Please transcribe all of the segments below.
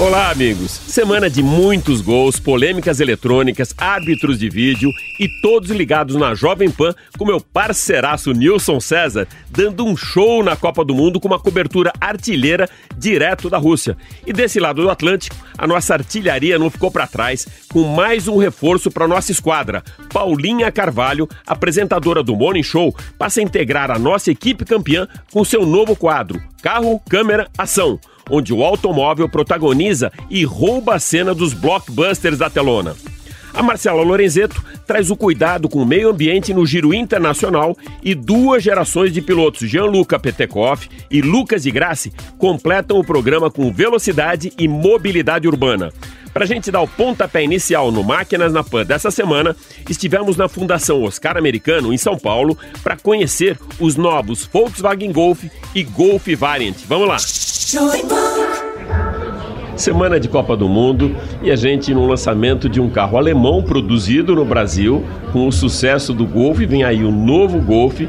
Olá, amigos. Semana de muitos gols, polêmicas eletrônicas, árbitros de vídeo e todos ligados na Jovem Pan com meu parceiraço Nilson César, dando um show na Copa do Mundo com uma cobertura artilheira direto da Rússia. E desse lado do Atlântico, a nossa artilharia não ficou para trás, com mais um reforço para nossa esquadra. Paulinha Carvalho, apresentadora do Morning Show, passa a integrar a nossa equipe campeã com seu novo quadro: Carro, Câmera, Ação onde o automóvel protagoniza e rouba a cena dos blockbusters da telona. A Marcela Lorenzeto traz o cuidado com o meio ambiente no giro internacional e duas gerações de pilotos, Gianluca Petekoff e Lucas de Grassi, completam o programa com velocidade e mobilidade urbana. Para a gente dar o pontapé inicial no Máquinas na Pan dessa semana, estivemos na Fundação Oscar Americano, em São Paulo, para conhecer os novos Volkswagen Golf e Golf Variant. Vamos lá! Semana de Copa do Mundo e a gente no lançamento de um carro alemão produzido no Brasil, com o sucesso do Golf, vem aí o novo Golf.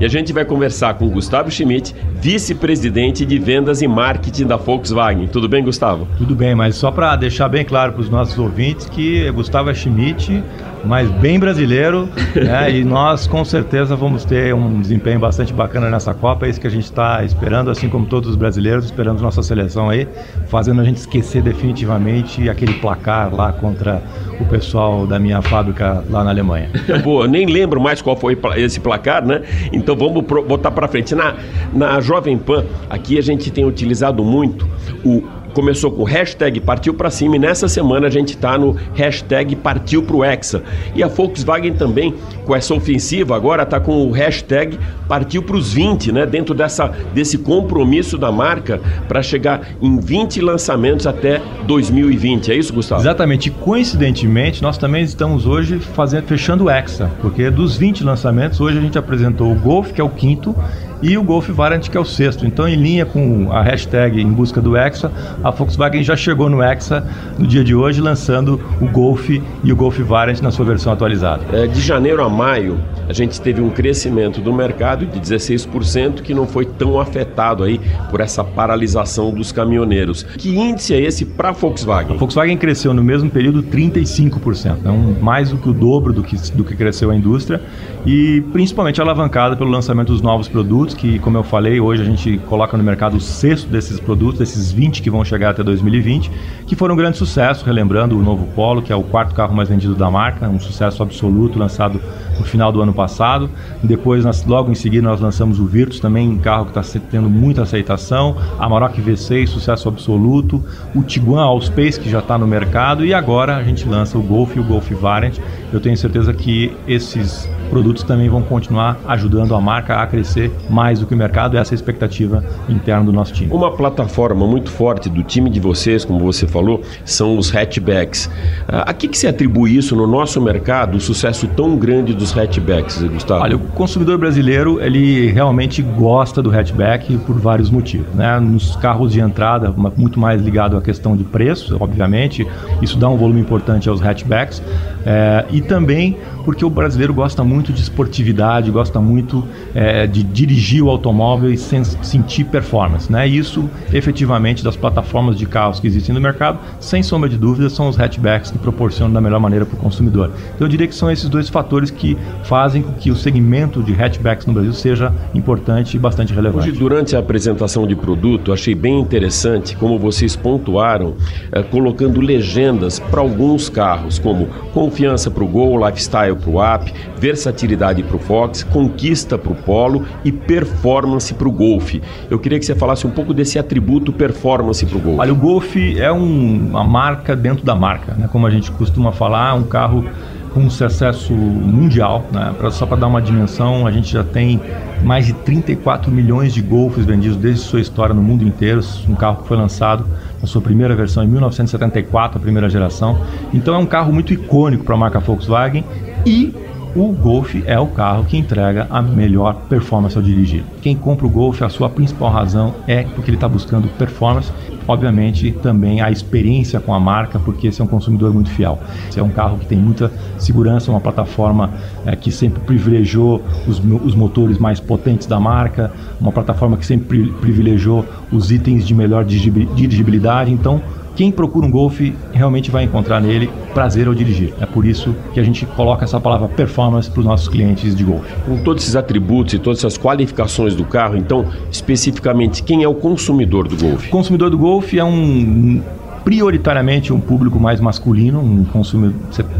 E a gente vai conversar com Gustavo Schmidt, vice-presidente de vendas e marketing da Volkswagen. Tudo bem, Gustavo? Tudo bem, mas só para deixar bem claro para os nossos ouvintes que Gustavo é Schmidt mas bem brasileiro, né? e nós com certeza vamos ter um desempenho bastante bacana nessa Copa, é isso que a gente está esperando, assim como todos os brasileiros, esperando nossa seleção aí, fazendo a gente esquecer definitivamente aquele placar lá contra o pessoal da minha fábrica lá na Alemanha. Boa, nem lembro mais qual foi esse placar, né? Então vamos botar para frente. Na, na Jovem Pan, aqui a gente tem utilizado muito o começou com hashtag partiu para cima e nessa semana a gente está no hashtag partiu pro Hexa. E a Volkswagen também, com essa ofensiva, agora está com o hashtag partiu para os 20, né? Dentro dessa, desse compromisso da marca para chegar em 20 lançamentos até 2020. É isso, Gustavo? Exatamente. E coincidentemente, nós também estamos hoje fazendo, fechando o Hexa, porque dos 20 lançamentos, hoje a gente apresentou o Golf, que é o quinto, e o Golf Variant, que é o sexto. Então, em linha com a hashtag em busca do Hexa, a Volkswagen já chegou no Hexa no dia de hoje, lançando o Golf e o Golf Variant na sua versão atualizada. É, de janeiro a maio, a gente teve um crescimento do mercado de 16%, que não foi tão afetado aí por essa paralisação dos caminhoneiros. Que índice é esse para a Volkswagen? A Volkswagen cresceu no mesmo período 35%, então mais do que o dobro do que, do que cresceu a indústria e principalmente alavancada pelo lançamento dos novos produtos, que, como eu falei, hoje a gente coloca no mercado o sexto desses produtos, desses 20 que vão chegar até 2020, que foram um grande sucesso, relembrando o novo Polo, que é o quarto carro mais vendido da marca, um sucesso absoluto, lançado no final do ano passado. Depois, nós, logo em seguida, nós lançamos o Virtus, também um carro que está tendo muita aceitação, a Maroc V6, sucesso absoluto, o Tiguan Allspace, que já está no mercado, e agora a gente lança o Golf e o Golf Variant. Eu tenho certeza que esses produtos também vão continuar ajudando a marca a crescer mais do que o mercado. Essa é a expectativa interna do nosso time. Uma plataforma muito forte do time de vocês, como você falou, são os hatchbacks. Ah, a que, que se atribui isso no nosso mercado, o sucesso tão grande dos hatchbacks, Gustavo? Olha, o consumidor brasileiro, ele realmente gosta do hatchback por vários motivos. Né? Nos carros de entrada, muito mais ligado à questão de preço, obviamente, isso dá um volume importante aos hatchbacks. É, e também porque o brasileiro gosta muito de esportividade, gosta muito é, de dirigir o automóvel e sentir performance. Né? Isso, efetivamente, das plataformas de carros que existem no mercado, sem sombra de dúvida, são os hatchbacks que proporcionam da melhor maneira para o consumidor. Então, eu diria que são esses dois fatores que fazem com que o segmento de hatchbacks no Brasil seja importante e bastante relevante. Hoje, durante a apresentação de produto, achei bem interessante como vocês pontuaram, é, colocando legendas para alguns carros, como confiança para o Gol, lifestyle para o App, versatilidade para o Fox, conquista para o Polo e performance para o Golf. Eu queria que você falasse um pouco desse atributo performance para o Golf. Olha, o Golf é um, uma marca dentro da marca, né? como a gente costuma falar, um carro com sucesso mundial. Né? Só para dar uma dimensão, a gente já tem mais de 34 milhões de Golfs vendidos desde sua história no mundo inteiro. Um carro que foi lançado na sua primeira versão em 1974, a primeira geração. Então é um carro muito icônico para a marca Volkswagen e o Golf é o carro que entrega a melhor performance ao dirigir. Quem compra o Golf, a sua principal razão é porque ele está buscando performance, obviamente também a experiência com a marca, porque esse é um consumidor muito fiel. Esse é um carro que tem muita segurança, uma plataforma é, que sempre privilegiou os, os motores mais potentes da marca, uma plataforma que sempre privilegiou os itens de melhor dirigibilidade. Então, quem procura um Golf realmente vai encontrar nele prazer ao dirigir. É por isso que a gente coloca essa palavra performance para os nossos clientes de Golf. Com todos esses atributos e todas essas qualificações do carro, então, especificamente, quem é o consumidor do Golf? O consumidor do Golf é um prioritariamente um público mais masculino, um consumo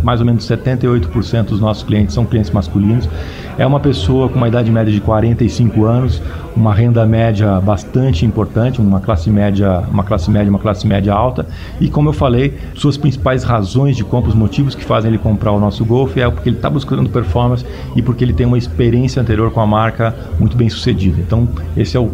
mais ou menos 78% dos nossos clientes são clientes masculinos. É uma pessoa com uma idade média de 45 anos, uma renda média bastante importante, uma classe média, uma classe média, uma classe média alta. E como eu falei, suas principais razões de compra, os motivos que fazem ele comprar o nosso Golf é porque ele está buscando performance e porque ele tem uma experiência anterior com a marca muito bem sucedida. Então, esse é o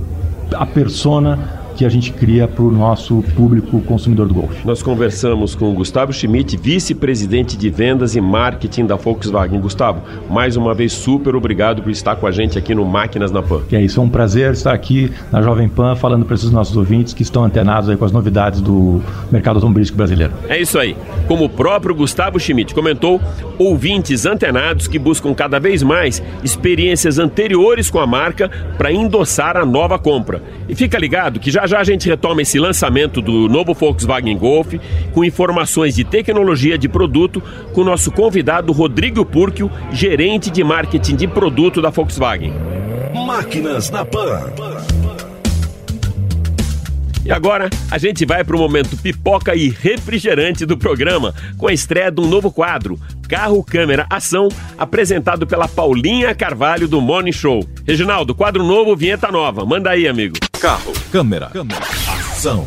a persona que a gente cria para o nosso público consumidor do Golf. Nós conversamos com o Gustavo Schmidt, vice-presidente de vendas e marketing da Volkswagen. Gustavo, mais uma vez super obrigado por estar com a gente aqui no Máquinas na Pan. Que é isso, é um prazer estar aqui na Jovem Pan falando para esses nossos ouvintes que estão antenados aí com as novidades do mercado automobilístico brasileiro. É isso aí. Como o próprio Gustavo Schmidt comentou, ouvintes antenados que buscam cada vez mais experiências anteriores com a marca para endossar a nova compra. E fica ligado que já já a gente retoma esse lançamento do novo Volkswagen Golf com informações de tecnologia de produto com o nosso convidado Rodrigo Purkio, gerente de marketing de produto da Volkswagen. Máquinas na Pan. E agora a gente vai para o momento pipoca e refrigerante do programa, com a estreia de um novo quadro, Carro, Câmera, Ação, apresentado pela Paulinha Carvalho do Morning Show. Reginaldo, quadro novo, vinheta nova. Manda aí, amigo. Carro, Câmera, câmera Ação.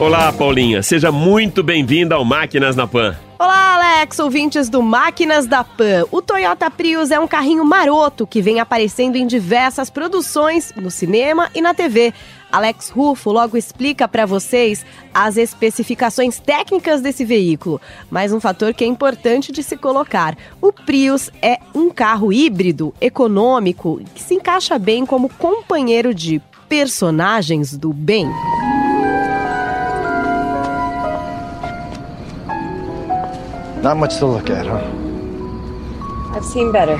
Olá, Paulinha. Seja muito bem-vinda ao Máquinas na Pan. Olá, Alex, ouvintes do Máquinas da Pan. O Toyota Prius é um carrinho maroto que vem aparecendo em diversas produções no cinema e na TV. Alex Rufo logo explica para vocês as especificações técnicas desse veículo. Mas um fator que é importante de se colocar: o Prius é um carro híbrido, econômico, que se encaixa bem como companheiro de personagens do bem. Not much to look at, huh? I've seen better.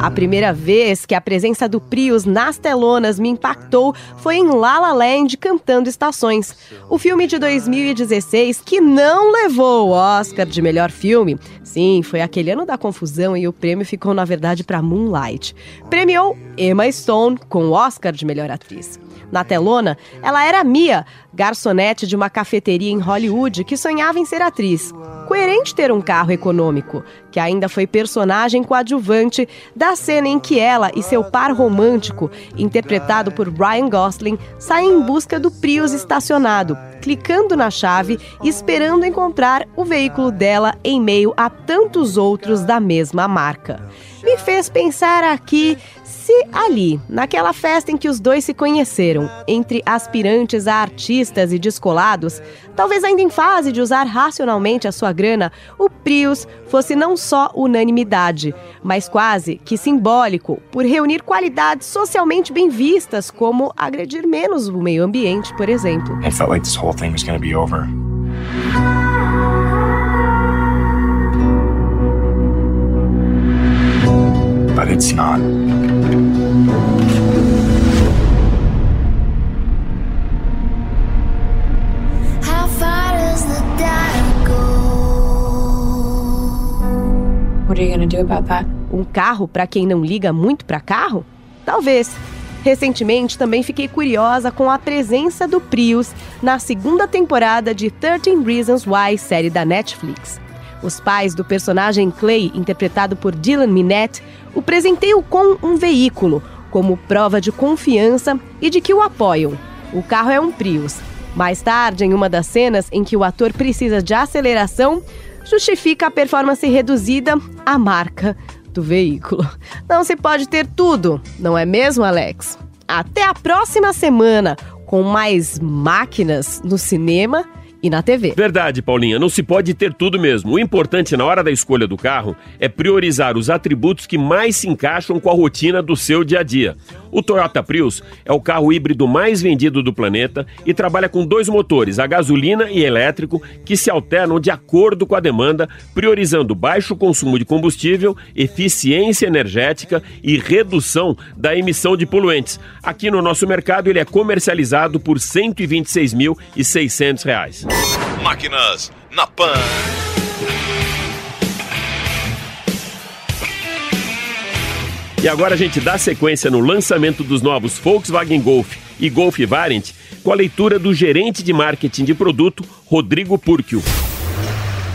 A primeira vez que a presença do Prius nas telonas me impactou foi em La La Land cantando estações. O filme de 2016 que não levou o Oscar de melhor filme. Sim, foi aquele ano da confusão e o prêmio ficou na verdade para Moonlight. Premiou Emma Stone com o Oscar de melhor atriz. Na telona, ela era Mia, garçonete de uma cafeteria em Hollywood que sonhava em ser atriz. Coerente ter um carro econômico, que ainda foi personagem coadjuvante da cena em que ela e seu par romântico, interpretado por Ryan Gosling, saem em busca do Prius estacionado, clicando na chave e esperando encontrar o veículo dela em meio a tantos outros da mesma marca. Me fez pensar aqui se ali, naquela festa em que os dois se conheceram, entre aspirantes a artistas e descolados, talvez ainda em fase de usar racionalmente a sua grana, o Prius fosse não só unanimidade, mas quase que simbólico, por reunir qualidades socialmente bem vistas, como agredir menos o meio ambiente, por exemplo. But it's not. What are you gonna do about that? Um carro para quem não liga muito para carro? Talvez. Recentemente também fiquei curiosa com a presença do Prius na segunda temporada de 13 Reasons Why, série da Netflix. Os pais do personagem Clay, interpretado por Dylan Minette, o presenteiam com um veículo, como prova de confiança e de que o apoiam. O carro é um Prius. Mais tarde, em uma das cenas em que o ator precisa de aceleração, justifica a performance reduzida, a marca do veículo. Não se pode ter tudo, não é mesmo, Alex? Até a próxima semana com mais máquinas no cinema e na TV. Verdade, Paulinha, não se pode ter tudo mesmo. O importante na hora da escolha do carro é priorizar os atributos que mais se encaixam com a rotina do seu dia a dia. O Toyota Prius é o carro híbrido mais vendido do planeta e trabalha com dois motores, a gasolina e elétrico, que se alternam de acordo com a demanda, priorizando baixo consumo de combustível, eficiência energética e redução da emissão de poluentes. Aqui no nosso mercado ele é comercializado por R$ 126.600. Máquinas na Pan. E agora a gente dá sequência no lançamento dos novos Volkswagen Golf e Golf Variant com a leitura do gerente de marketing de produto, Rodrigo Purkio.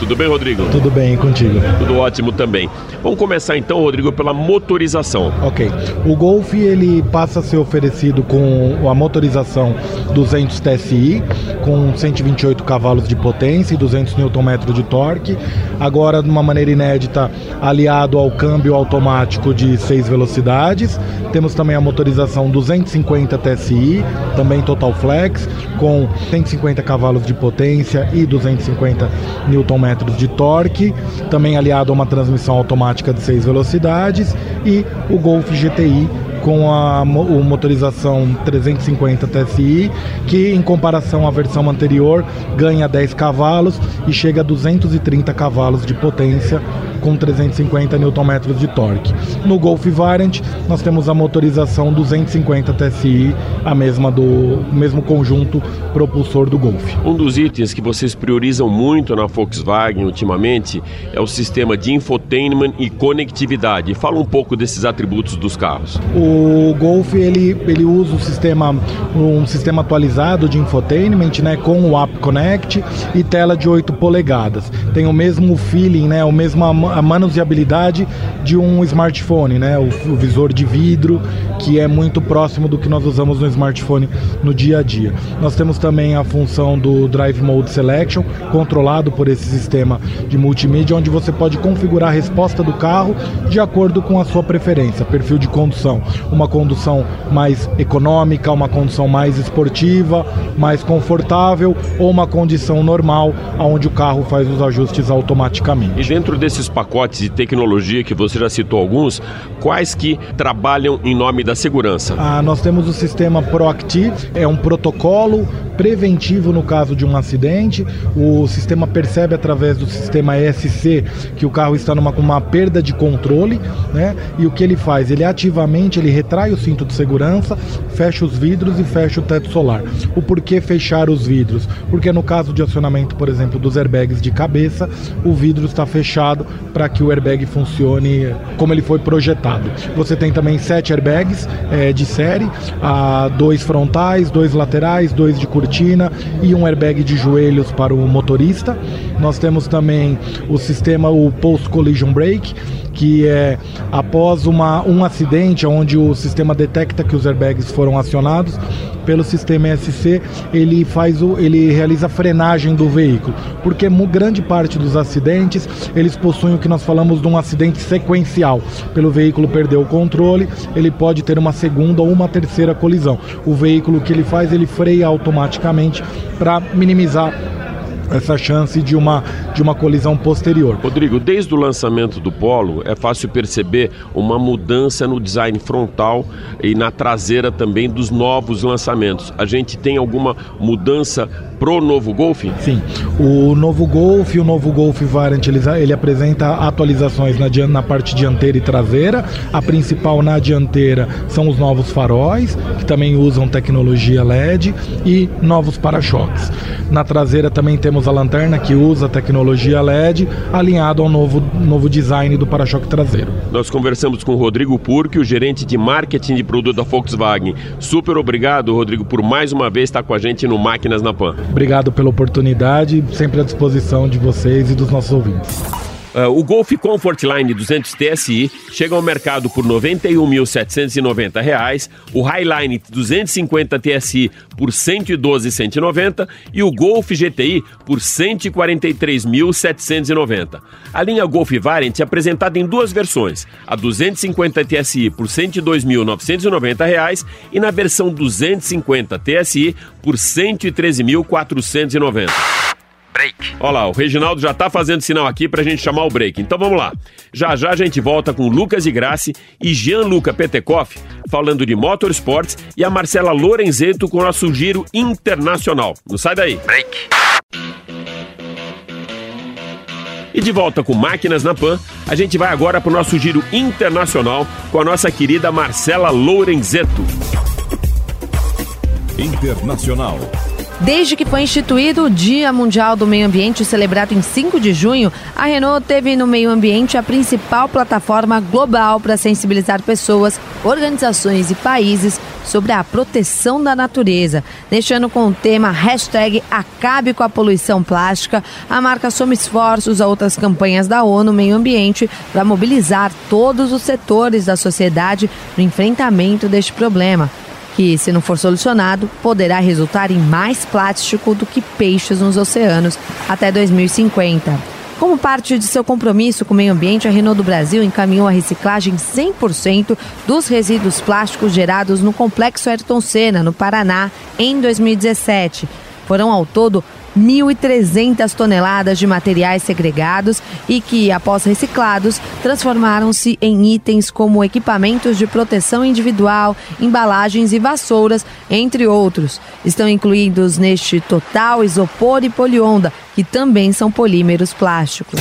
Tudo bem, Rodrigo? Tudo bem, contigo? Tudo ótimo também. Vamos começar então, Rodrigo, pela motorização. Ok. O Golf ele passa a ser oferecido com a motorização 200 TSI, com 128 cavalos de potência e 200 Nm de torque. Agora, de uma maneira inédita, aliado ao câmbio automático de 6 velocidades. Temos também a motorização 250 TSI, também Total Flex, com 150 cavalos de potência e 250 Nm de torque, também aliado a uma transmissão automática de 6 velocidades e o Golf GTI com a mo motorização 350 TSI, que em comparação à versão anterior ganha 10 cavalos e chega a 230 cavalos de potência com 350 Nm de torque. No Golf Variant nós temos a motorização 250 TSI, a mesma do mesmo conjunto propulsor do Golf. Um dos itens que vocês priorizam muito na Volkswagen ultimamente é o sistema de infotainment e conectividade. Fala um pouco desses atributos dos carros. O Golf ele, ele usa um sistema um sistema atualizado de infotainment, né, com o App Connect e tela de 8 polegadas. Tem o mesmo feeling, né, o mesmo a manuseabilidade de um smartphone, né? O, o, visor de vidro, que é muito próximo do que nós usamos no smartphone no dia a dia. Nós temos também a função do Drive Mode Selection, controlado por esse sistema de multimídia, onde você pode configurar a resposta do carro de acordo com a sua preferência, perfil de condução. Uma condução mais econômica, uma condução mais esportiva, mais confortável ou uma condição normal, onde o carro faz os ajustes automaticamente. E dentro desses pacotes de tecnologia que você já citou alguns, quais que trabalham em nome da segurança? Ah, nós temos o sistema Proactive, é um protocolo preventivo no caso de um acidente. O sistema percebe através do sistema ESC que o carro está numa uma perda de controle, né? E o que ele faz? Ele ativamente ele retrai o cinto de segurança, fecha os vidros e fecha o teto solar. O porquê fechar os vidros? Porque no caso de acionamento, por exemplo, dos airbags de cabeça, o vidro está fechado para que o airbag funcione como ele foi projetado. Você tem também sete airbags é, de série, a dois frontais, dois laterais, dois de cortina e um airbag de joelhos para o motorista. Nós temos também o sistema o Post Collision Brake, que é após uma, um acidente onde o sistema detecta que os airbags foram acionados pelo sistema ESC, ele faz o, ele realiza a frenagem do veículo, porque grande parte dos acidentes eles possuem o que nós falamos de um acidente sequencial. Pelo veículo perder o controle, ele pode ter uma segunda ou uma terceira colisão. O veículo que ele faz, ele freia automaticamente para minimizar essa chance de uma, de uma colisão posterior. Rodrigo, desde o lançamento do Polo, é fácil perceber uma mudança no design frontal e na traseira também dos novos lançamentos. A gente tem alguma mudança pro novo Golf? Sim, o novo Golf o novo Golf Variant ele, ele apresenta atualizações na, na parte dianteira e traseira. A principal na dianteira são os novos faróis, que também usam tecnologia LED e novos para-choques. Na traseira também temos a lanterna que usa tecnologia LED, alinhado ao novo, novo design do para-choque traseiro. Nós conversamos com o Rodrigo Purque, o gerente de marketing de produto da Volkswagen. Super obrigado, Rodrigo, por mais uma vez estar com a gente no Máquinas na Pan. Obrigado pela oportunidade, sempre à disposição de vocês e dos nossos ouvintes. Uh, o Golf Comfortline 200 TSI chega ao mercado por R$ 91.790, o Highline 250 TSI por R$ 112.190 e o Golf GTI por R$ 143.790. A linha Golf Variant é apresentada em duas versões, a 250 TSI por R$ 102.990 e na versão 250 TSI por R$ 113.490 break. Olha lá, o Reginaldo já tá fazendo sinal aqui pra gente chamar o break. Então vamos lá. Já já a gente volta com Lucas de Grassi e Gianluca Petekoff falando de motorsports e a Marcela Lorenzeto com o nosso giro internacional. Não sai daí. Break. E de volta com Máquinas na Pan, a gente vai agora para o nosso giro internacional com a nossa querida Marcela Lorenzeto. Internacional. Desde que foi instituído o Dia Mundial do Meio Ambiente, celebrado em 5 de junho, a Renault teve no meio ambiente a principal plataforma global para sensibilizar pessoas, organizações e países sobre a proteção da natureza. Ano, com o tema hashtag Acabe com a Poluição Plástica, a marca soma esforços a outras campanhas da ONU Meio Ambiente para mobilizar todos os setores da sociedade no enfrentamento deste problema que, se não for solucionado, poderá resultar em mais plástico do que peixes nos oceanos até 2050. Como parte de seu compromisso com o meio ambiente, a Renault do Brasil encaminhou a reciclagem 100% dos resíduos plásticos gerados no Complexo Ayrton Senna, no Paraná, em 2017. Foram ao todo 1.300 toneladas de materiais segregados e que, após reciclados, transformaram-se em itens como equipamentos de proteção individual, embalagens e vassouras, entre outros. Estão incluídos neste total isopor e polionda, que também são polímeros plásticos.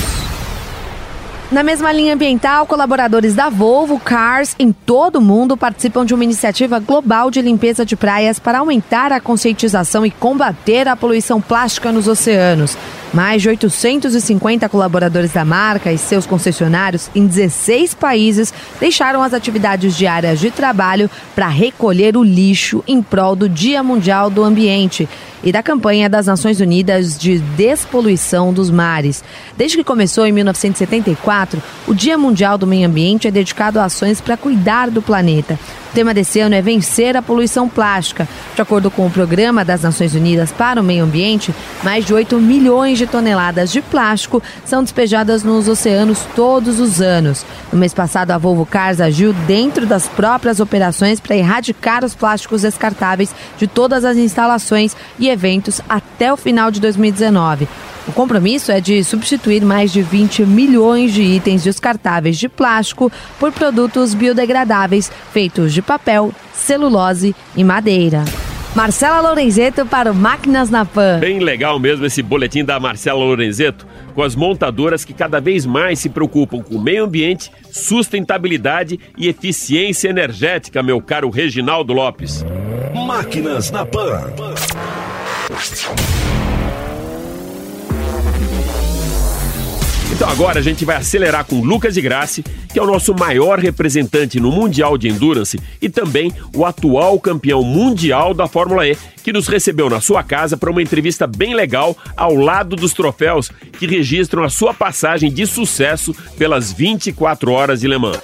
Na mesma linha ambiental, colaboradores da Volvo Cars em todo o mundo participam de uma iniciativa global de limpeza de praias para aumentar a conscientização e combater a poluição plástica nos oceanos. Mais de 850 colaboradores da marca e seus concessionários em 16 países deixaram as atividades diárias de trabalho para recolher o lixo em prol do Dia Mundial do Ambiente e da campanha das Nações Unidas de Despoluição dos Mares. Desde que começou em 1974, o Dia Mundial do Meio Ambiente é dedicado a ações para cuidar do planeta. O tema desse ano é vencer a poluição plástica. De acordo com o Programa das Nações Unidas para o Meio Ambiente, mais de 8 milhões de toneladas de plástico são despejadas nos oceanos todos os anos. No mês passado, a Volvo Cars agiu dentro das próprias operações para erradicar os plásticos descartáveis de todas as instalações e eventos até o final de 2019. O compromisso é de substituir mais de 20 milhões de itens descartáveis de plástico por produtos biodegradáveis feitos de papel, celulose e madeira. Marcela Lorenzeto para o Máquinas na Pan. Bem legal mesmo esse boletim da Marcela Lorenzeto, com as montadoras que cada vez mais se preocupam com o meio ambiente, sustentabilidade e eficiência energética, meu caro Reginaldo Lopes. Máquinas na Pan. Então agora a gente vai acelerar com Lucas de Grassi, que é o nosso maior representante no Mundial de Endurance e também o atual campeão mundial da Fórmula E, que nos recebeu na sua casa para uma entrevista bem legal ao lado dos troféus que registram a sua passagem de sucesso pelas 24 horas de Le Mans.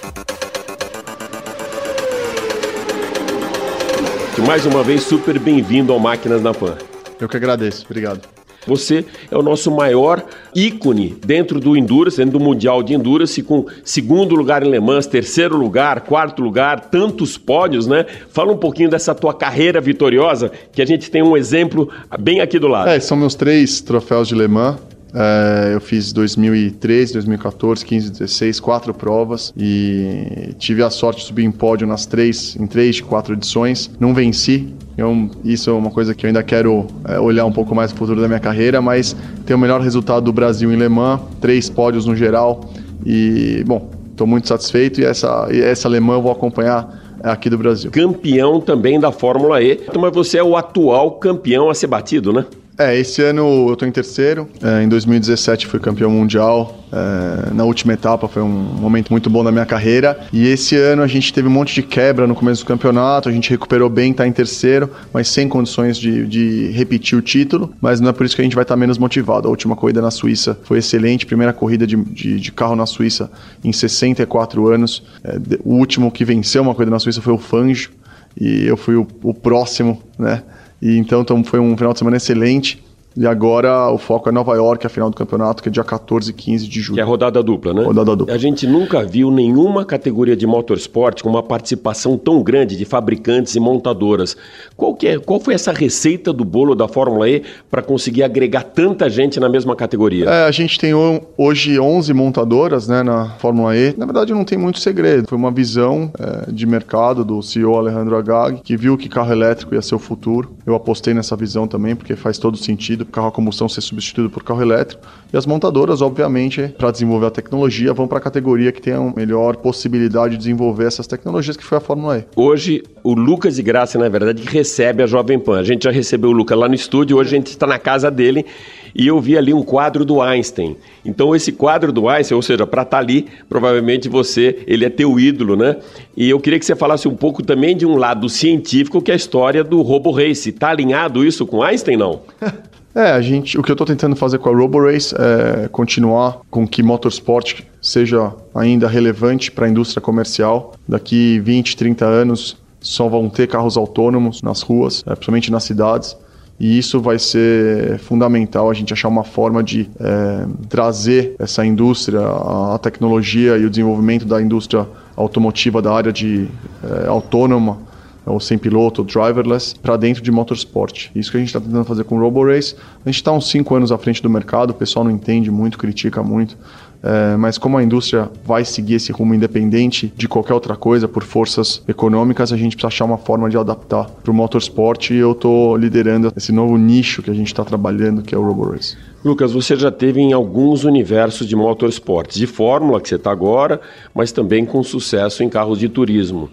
Mais uma vez, super bem-vindo ao Máquinas na Pan. Eu que agradeço, obrigado. Você é o nosso maior ícone dentro do Endurance, dentro do Mundial de Endurance, com segundo lugar em Le Mans, terceiro lugar, quarto lugar, tantos pódios, né? Fala um pouquinho dessa tua carreira vitoriosa, que a gente tem um exemplo bem aqui do lado. É, são meus três troféus de Le Mans. É, eu fiz 2013, 2014, 15, 16, quatro provas e tive a sorte de subir em pódio nas três, em três de quatro edições. Não venci, então, isso é uma coisa que eu ainda quero é, olhar um pouco mais no futuro da minha carreira, mas ter o melhor resultado do Brasil em Le Mans, três pódios no geral. E, bom, estou muito satisfeito e essa, e essa Le Mans eu vou acompanhar aqui do Brasil. Campeão também da Fórmula E, mas você é o atual campeão a ser batido, né? É, esse ano eu tô em terceiro. É, em 2017 fui campeão mundial. É, na última etapa foi um momento muito bom da minha carreira. E esse ano a gente teve um monte de quebra no começo do campeonato. A gente recuperou bem, tá em terceiro, mas sem condições de, de repetir o título. Mas não é por isso que a gente vai estar tá menos motivado. A última corrida na Suíça foi excelente. Primeira corrida de, de, de carro na Suíça em 64 anos. É, o último que venceu uma corrida na Suíça foi o Fangio. E eu fui o, o próximo, né? E então, então foi um final de semana excelente. E agora o foco é Nova York, a final do campeonato, que é dia 14 e 15 de julho. Que é a rodada dupla, né? Rodada dupla. A gente nunca viu nenhuma categoria de motorsport com uma participação tão grande de fabricantes e montadoras. Qual, que é, qual foi essa receita do bolo da Fórmula E para conseguir agregar tanta gente na mesma categoria? É, a gente tem hoje 11 montadoras né, na Fórmula E. Na verdade, não tem muito segredo. Foi uma visão é, de mercado do CEO Alejandro Agag, que viu que carro elétrico ia ser o futuro. Eu apostei nessa visão também, porque faz todo sentido carro a combustão ser substituído por carro elétrico. E as montadoras, obviamente, para desenvolver a tecnologia, vão para a categoria que tem a melhor possibilidade de desenvolver essas tecnologias, que foi a Fórmula E. Hoje, o Lucas de Graça, na verdade, recebe a Jovem Pan. A gente já recebeu o Lucas lá no estúdio, hoje a gente está na casa dele e eu vi ali um quadro do Einstein. Então, esse quadro do Einstein, ou seja, para estar tá ali, provavelmente você, ele é teu ídolo, né? E eu queria que você falasse um pouco também de um lado científico, que é a história do Robo Race. Está alinhado isso com Einstein, não? É, a gente, o que eu estou tentando fazer com a RoboRace é continuar com que motorsport seja ainda relevante para a indústria comercial. Daqui 20, 30 anos só vão ter carros autônomos nas ruas, é, principalmente nas cidades. E isso vai ser fundamental a gente achar uma forma de é, trazer essa indústria, a, tecnologia e o desenvolvimento da indústria automotiva da área de é, autônoma ou sem piloto, driverless, para dentro de motorsport. Isso que a gente está tentando fazer com o RoboRace. A gente está uns 5 anos à frente do mercado, o pessoal não entende muito, critica muito. É, mas como a indústria vai seguir esse rumo independente de qualquer outra coisa por forças econômicas, a gente precisa achar uma forma de adaptar para o motorsport e eu estou liderando esse novo nicho que a gente está trabalhando, que é o RoboRace. Lucas, você já teve em alguns universos de motorsports, de Fórmula, que você está agora, mas também com sucesso em carros de turismo.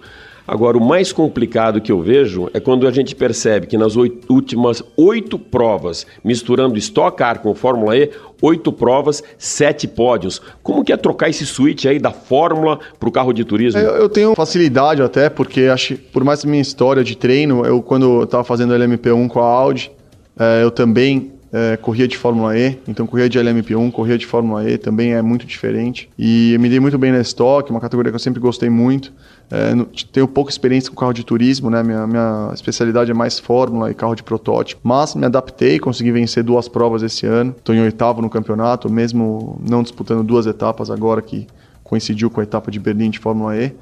Agora, o mais complicado que eu vejo é quando a gente percebe que nas oito, últimas oito provas, misturando Stock Car com Fórmula E, oito provas, sete pódios. Como que é trocar esse switch aí da Fórmula para o carro de turismo? Eu, eu, tenho facilidade até, porque acho, por mais minha história de treino, eu quando estava fazendo LMP1 com a Audi, é, eu também é, corria de Fórmula E, então corria de LMP1, corria de Fórmula E, também é muito diferente. E eu me dei muito bem na Stock, uma categoria que eu sempre gostei muito. É, tenho pouca experiência com carro de turismo, né? Minha, minha especialidade é mais Fórmula e carro de protótipo. Mas me adaptei, consegui vencer duas provas esse ano. Estou em oitavo no campeonato, mesmo não disputando duas etapas agora que coincidiu com a etapa de Berlim de Fórmula E.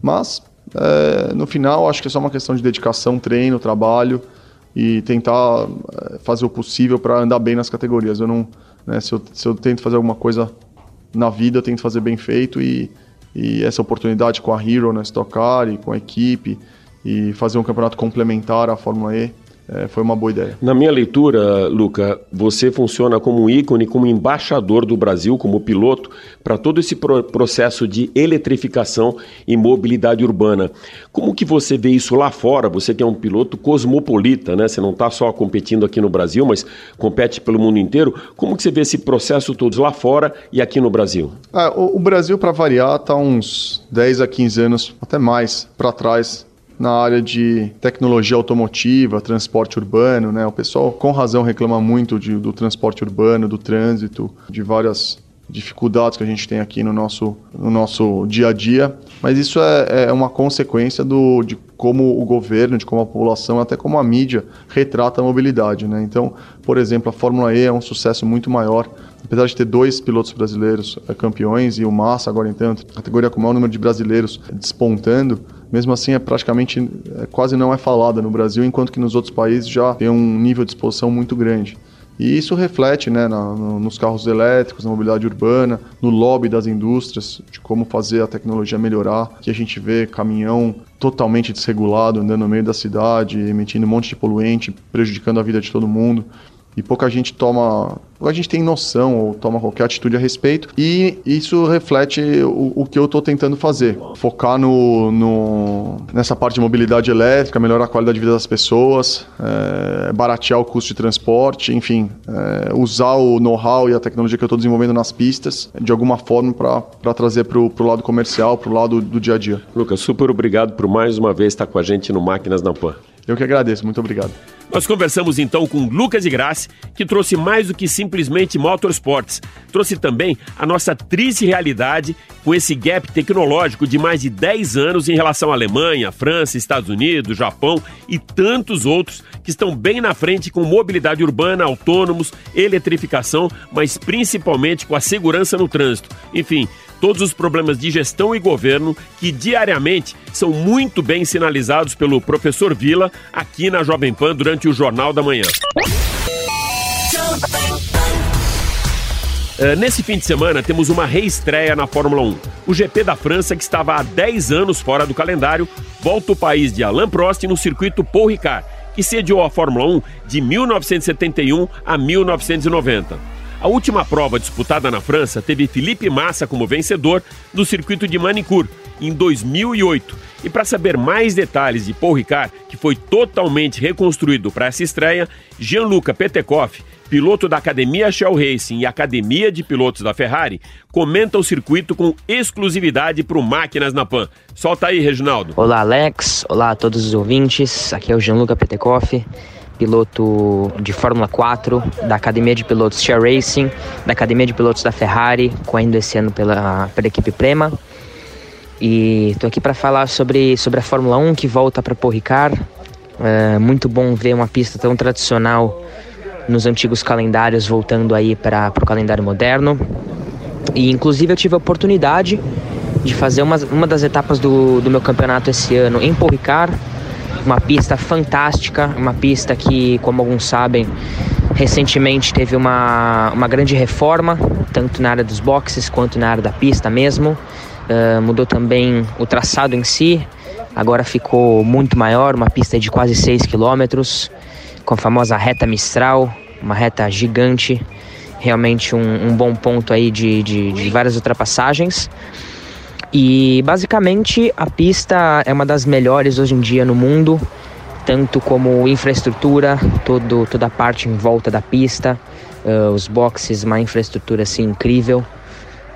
Mas é, no final acho que é só uma questão de dedicação, treino, trabalho e tentar é, fazer o possível para andar bem nas categorias. Eu não, né, se, eu, se eu tento fazer alguma coisa na vida, eu tento fazer bem feito e e essa oportunidade com a Hero na Stock Car e com a equipe e fazer um campeonato complementar à Fórmula E é, foi uma boa ideia. Na minha leitura, Luca, você funciona como um ícone, como embaixador do Brasil, como piloto, para todo esse pro processo de eletrificação e mobilidade urbana. Como que você vê isso lá fora? Você que é um piloto cosmopolita, né? Você não está só competindo aqui no Brasil, mas compete pelo mundo inteiro. Como que você vê esse processo todo lá fora e aqui no Brasil? Ah, o, o Brasil, para variar, está uns 10 a 15 anos, até mais, para trás na área de tecnologia automotiva, transporte urbano, né? O pessoal com razão reclama muito de, do transporte urbano, do trânsito, de várias dificuldades que a gente tem aqui no nosso, no nosso dia a dia, mas isso é, é uma consequência do, de como o governo, de como a população, até como a mídia retrata a mobilidade. Né? Então, por exemplo, a Fórmula E é um sucesso muito maior, apesar de ter dois pilotos brasileiros é, campeões e o Massa agora a categoria com o maior número de brasileiros despontando, mesmo assim é praticamente é, quase não é falada no Brasil, enquanto que nos outros países já tem um nível de exposição muito grande. E isso reflete né, na, no, nos carros elétricos, na mobilidade urbana, no lobby das indústrias, de como fazer a tecnologia melhorar. Que a gente vê caminhão totalmente desregulado andando no meio da cidade, emitindo um monte de poluente, prejudicando a vida de todo mundo. E pouca gente toma a gente tem noção ou toma qualquer atitude a respeito. E isso reflete o, o que eu estou tentando fazer. Focar no, no, nessa parte de mobilidade elétrica, melhorar a qualidade de vida das pessoas, é, baratear o custo de transporte, enfim, é, usar o know-how e a tecnologia que eu estou desenvolvendo nas pistas de alguma forma para trazer para o lado comercial, para o lado do dia a dia. Lucas, super obrigado por mais uma vez estar com a gente no Máquinas na Pan. Eu que agradeço, muito obrigado. Nós conversamos então com Lucas de Graça, que trouxe mais do que simplesmente motorsports. Trouxe também a nossa triste realidade com esse gap tecnológico de mais de 10 anos em relação à Alemanha, França, Estados Unidos, Japão e tantos outros que estão bem na frente com mobilidade urbana, autônomos, eletrificação, mas principalmente com a segurança no trânsito. Enfim, todos os problemas de gestão e governo que diariamente são muito bem sinalizados pelo professor Vila aqui na Jovem Pan durante o Jornal da Manhã. Uh, nesse fim de semana temos uma reestreia na Fórmula 1. O GP da França, que estava há 10 anos fora do calendário, volta o país de Alain Prost no circuito Paul Ricard, que sediou a Fórmula 1 de 1971 a 1990. A última prova disputada na França teve Felipe Massa como vencedor no circuito de Manicure em 2008. E para saber mais detalhes de Paul Ricard, que foi totalmente reconstruído para essa estreia, Gianluca Petekoff, piloto da Academia Shell Racing e Academia de Pilotos da Ferrari, comenta o circuito com exclusividade para o Máquinas na Pan. Solta aí, Reginaldo. Olá, Alex. Olá a todos os ouvintes. Aqui é o Gianluca Petekoff piloto de Fórmula 4 da Academia de Pilotos Share Racing, da Academia de Pilotos da Ferrari, correndo esse ano pela, pela equipe Prema. E estou aqui para falar sobre, sobre a Fórmula 1 que volta para Paul Ricard. É muito bom ver uma pista tão tradicional nos antigos calendários voltando aí para o calendário moderno. E inclusive eu tive a oportunidade de fazer uma, uma das etapas do, do meu campeonato esse ano em Paul Ricard uma pista fantástica, uma pista que, como alguns sabem, recentemente teve uma, uma grande reforma, tanto na área dos boxes quanto na área da pista mesmo. Uh, mudou também o traçado em si, agora ficou muito maior, uma pista de quase 6 km, com a famosa reta Mistral, uma reta gigante, realmente um, um bom ponto aí de, de, de várias ultrapassagens. E basicamente a pista é uma das melhores hoje em dia no mundo, tanto como infraestrutura, todo, toda a parte em volta da pista, uh, os boxes, uma infraestrutura assim incrível.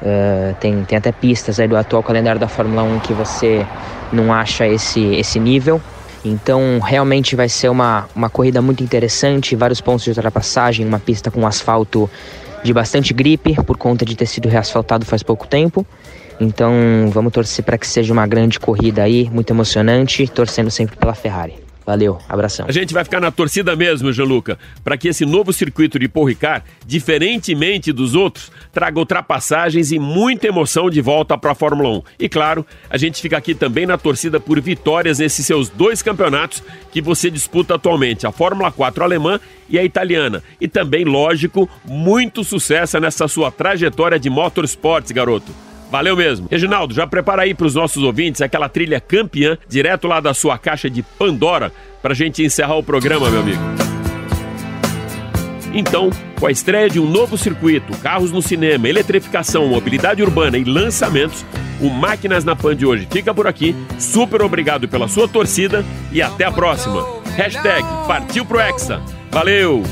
Uh, tem, tem até pistas aí do atual calendário da Fórmula 1 que você não acha esse, esse nível. Então realmente vai ser uma, uma corrida muito interessante, vários pontos de ultrapassagem, uma pista com asfalto de bastante gripe por conta de ter sido reasfaltado faz pouco tempo. Então vamos torcer para que seja uma grande corrida aí, muito emocionante, torcendo sempre pela Ferrari. Valeu, abração. A gente vai ficar na torcida mesmo, Gianluca, para que esse novo circuito de Paul Ricard, diferentemente dos outros, traga ultrapassagens e muita emoção de volta para a Fórmula 1. E claro, a gente fica aqui também na torcida por vitórias nesses seus dois campeonatos que você disputa atualmente, a Fórmula 4 alemã e a italiana. E também, lógico, muito sucesso nessa sua trajetória de motorsports, garoto. Valeu mesmo. Reginaldo, já prepara aí para os nossos ouvintes aquela trilha campeã, direto lá da sua caixa de Pandora, para a gente encerrar o programa, meu amigo. Então, com a estreia de um novo circuito, carros no cinema, eletrificação, mobilidade urbana e lançamentos, o Máquinas na Pan de hoje fica por aqui. Super obrigado pela sua torcida e até a próxima. Hashtag Partiu Pro Hexa. Valeu!